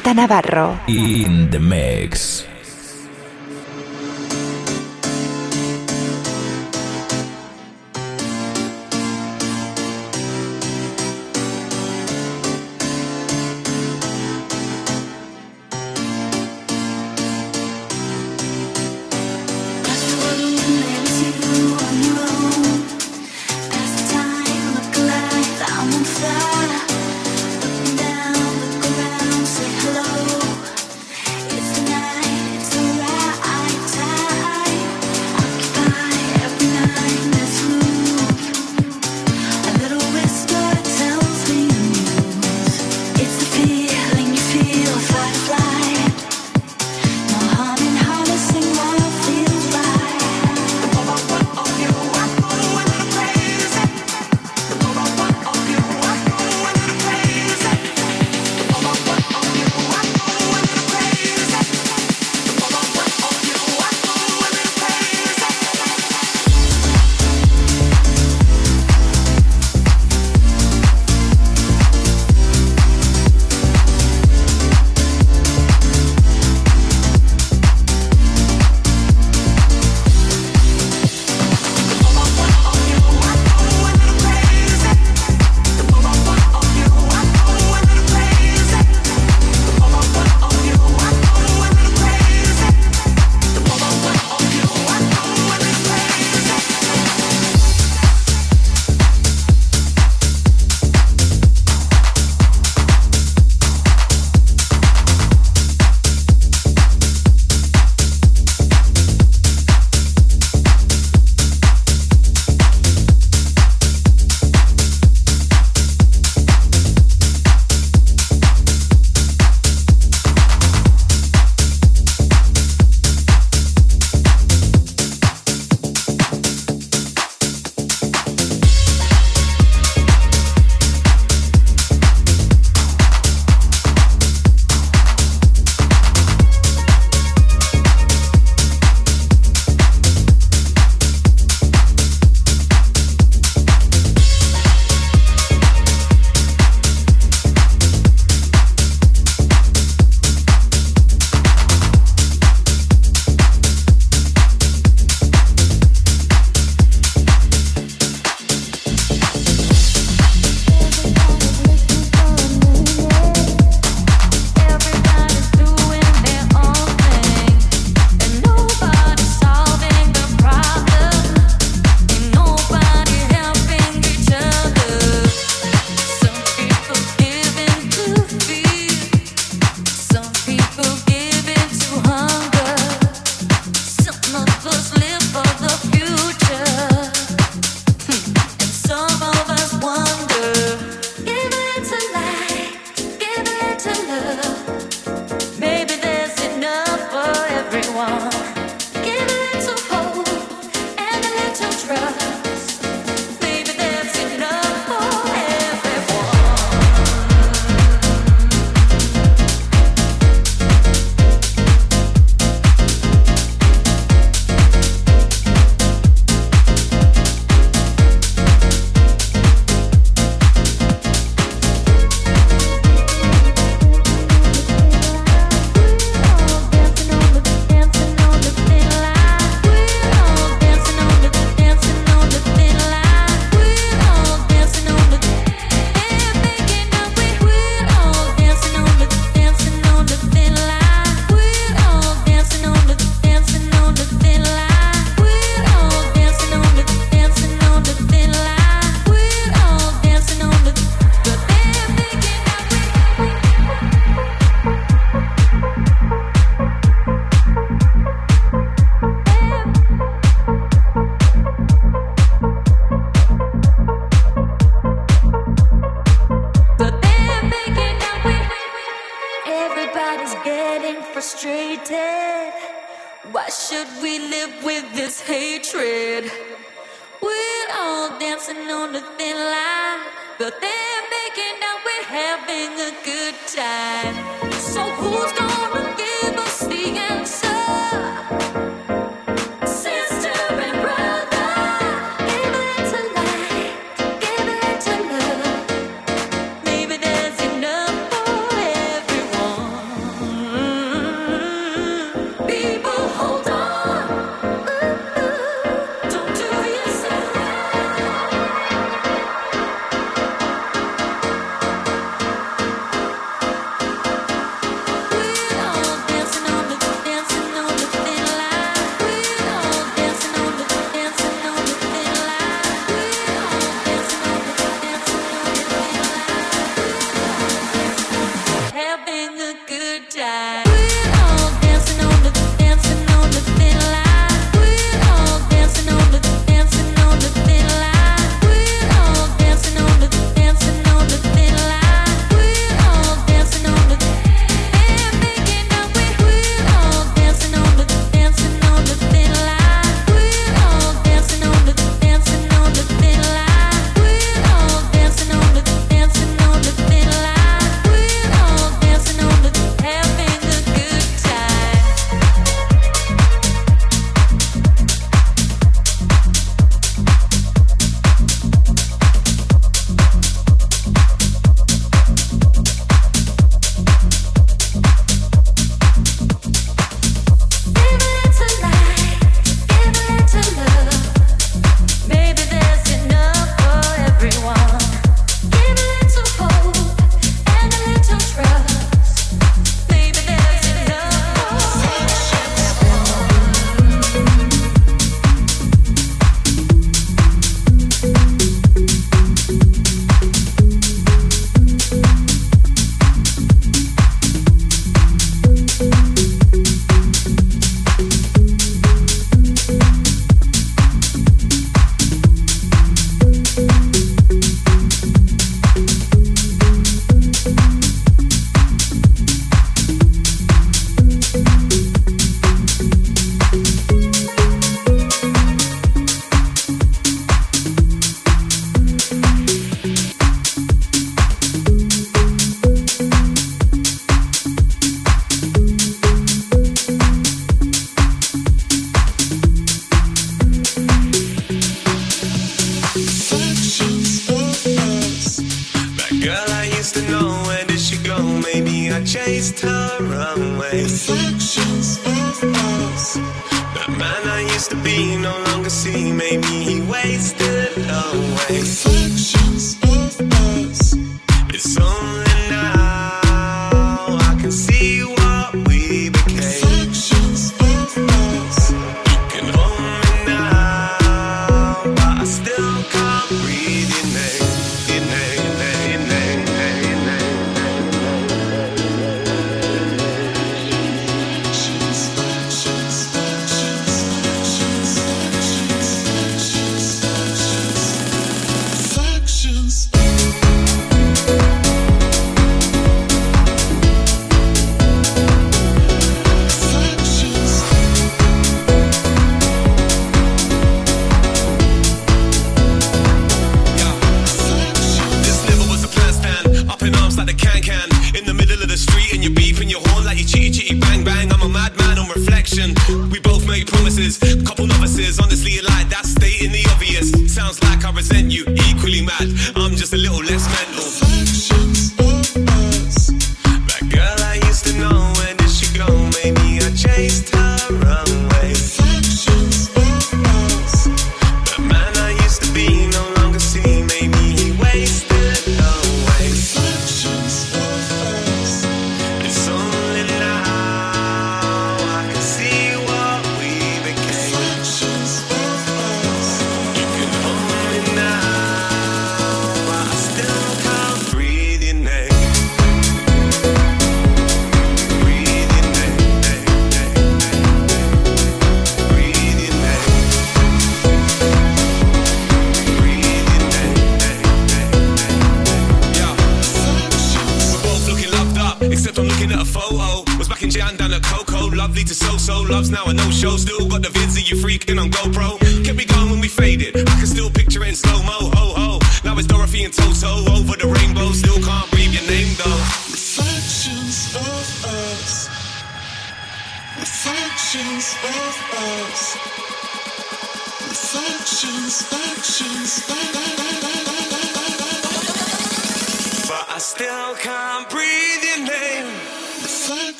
J Navarro. In the mix.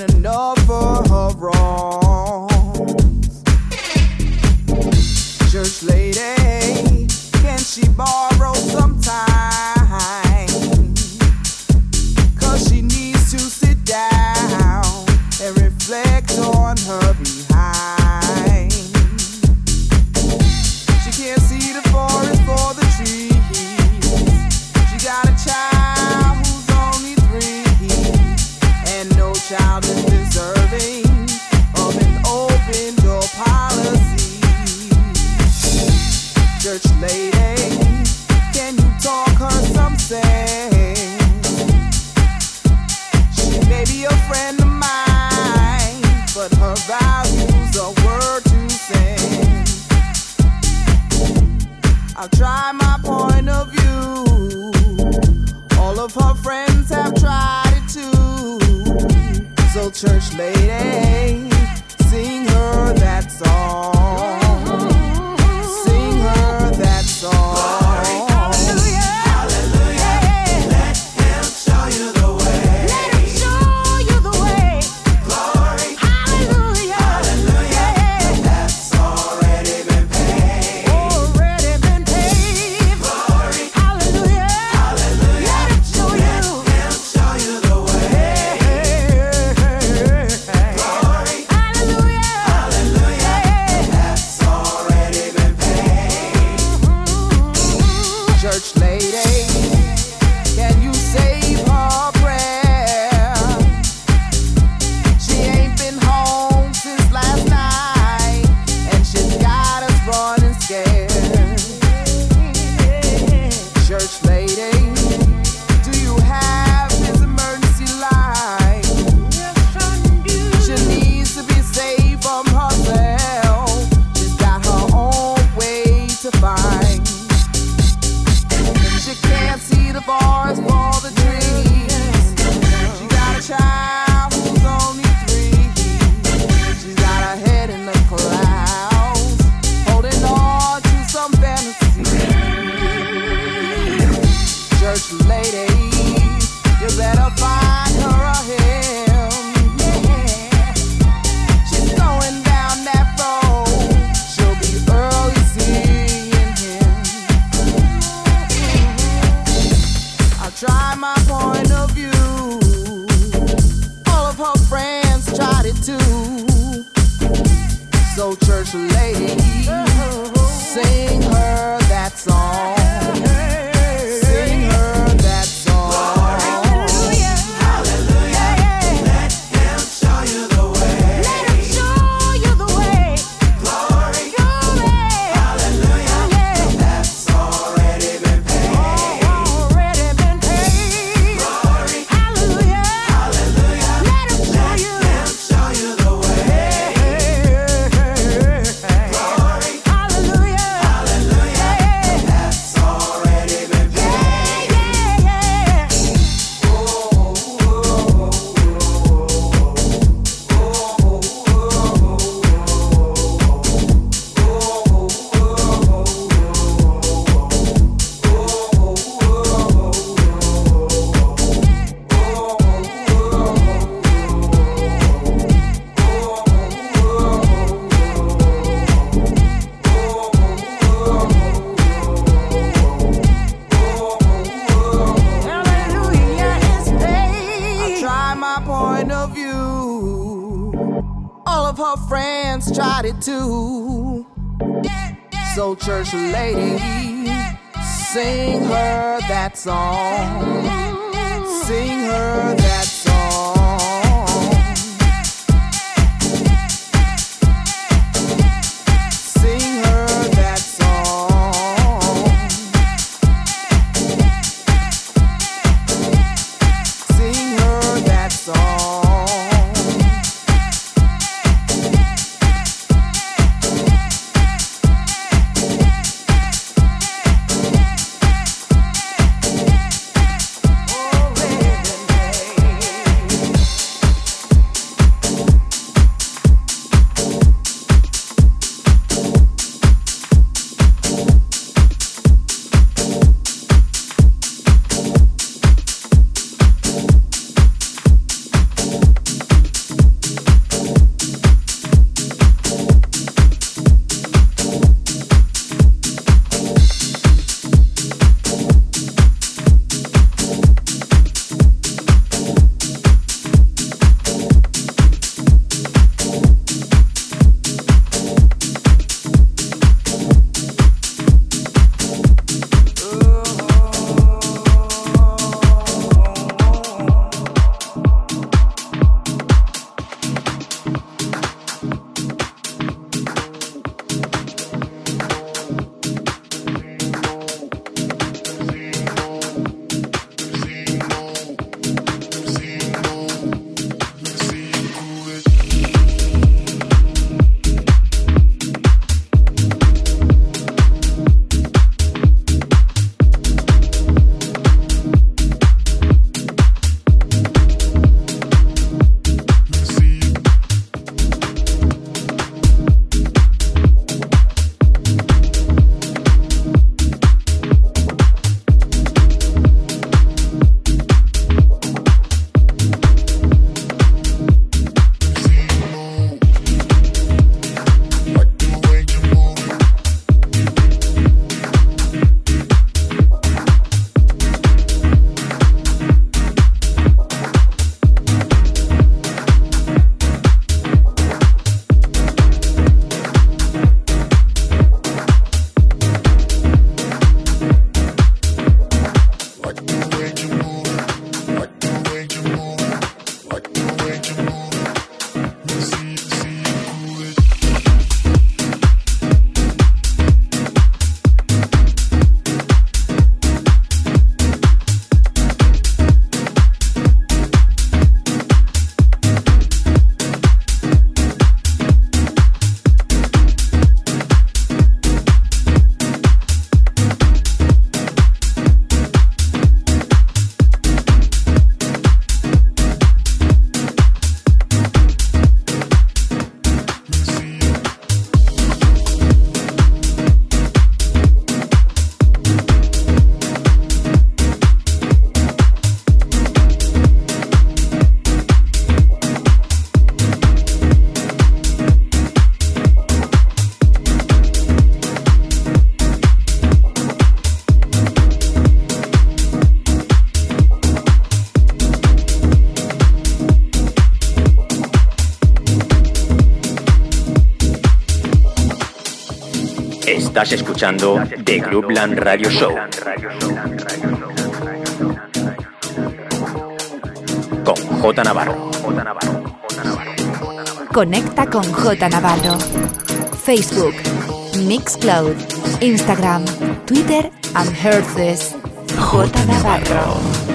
ain't enough. It. So, church lady, sing her that song. Sing her that Estás escuchando The Groupland Radio Show. Con J Navarro. Conecta con J Navarro. Facebook, Mixcloud, Instagram, Twitter and Herces. J Navarro.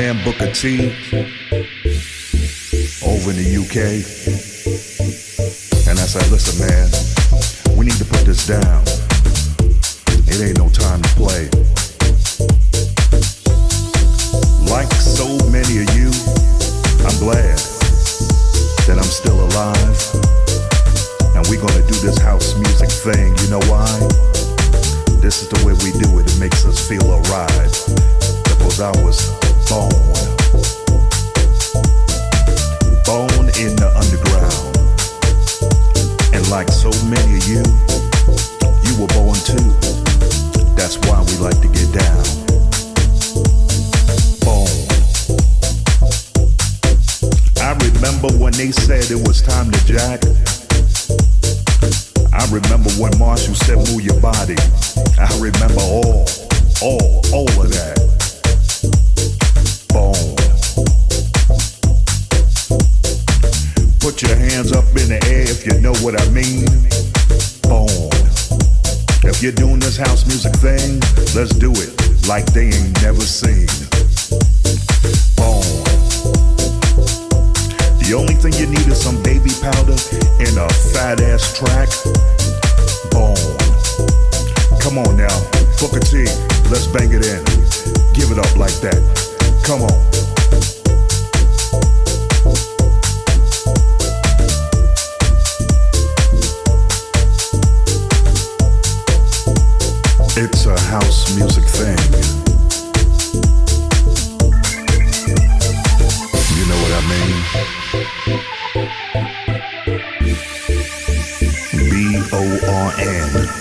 man Booker T over in the UK. Come on now, Booker T, let's bang it in. Give it up like that. Come on. It's a house music thing. You know what I mean? B O R N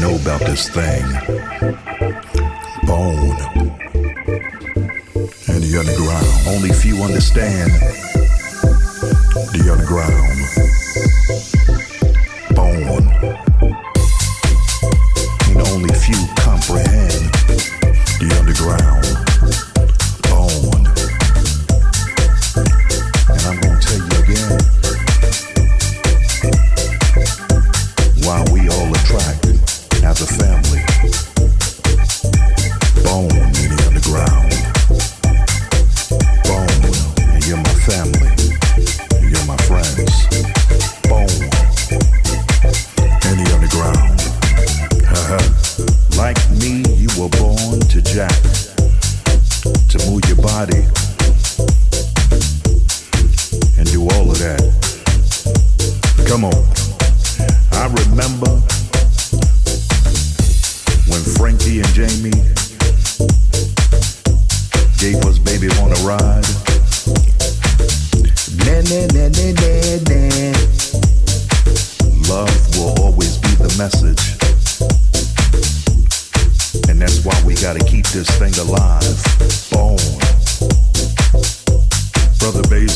know about this thing, bone, and the underground. Only few understand the underground.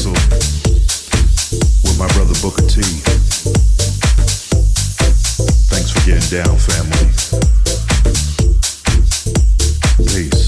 whistle with my brother Booker T. Thanks for getting down, family. Peace.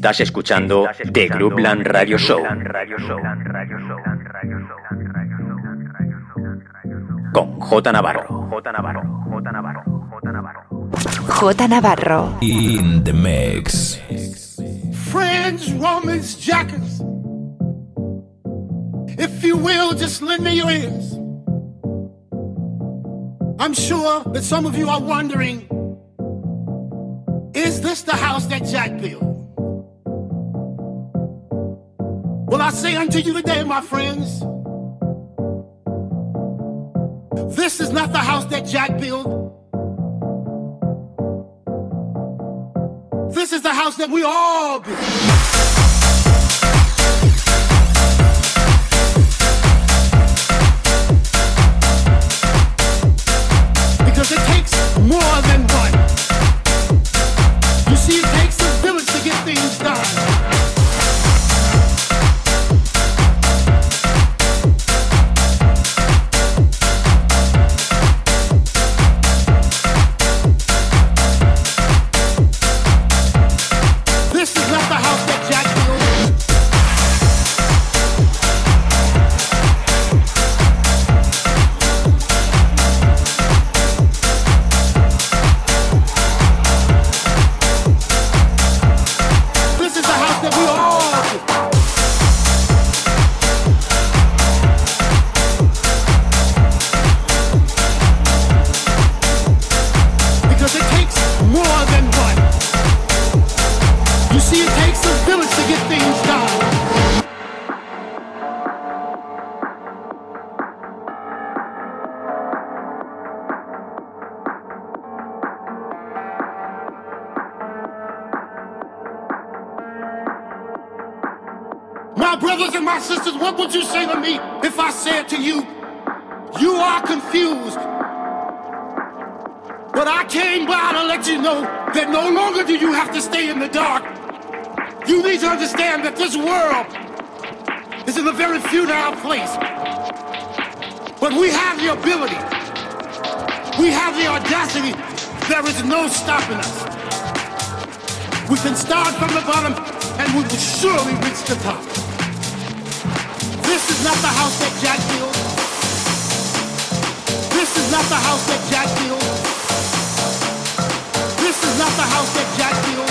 Estás escuchando The Groupland Radio Show. Con J Navarro. J Navarro. J Navarro. J Navarro. J Navarro. In the mix. Friends, Romans, Jackers. If you will, just lend me your ears. I'm sure that some of you are wondering is this the house that Jack built? I say unto you today, my friends, this is not the house that Jack built. This is the house that we all build. Audacity, there is no stopping us. We can start from the bottom and we will surely reach the top. This is not the house that Jack built. This is not the house that Jack built. This is not the house that Jack built.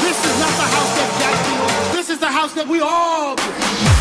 This is not the house that Jack built. This is the house that we all built.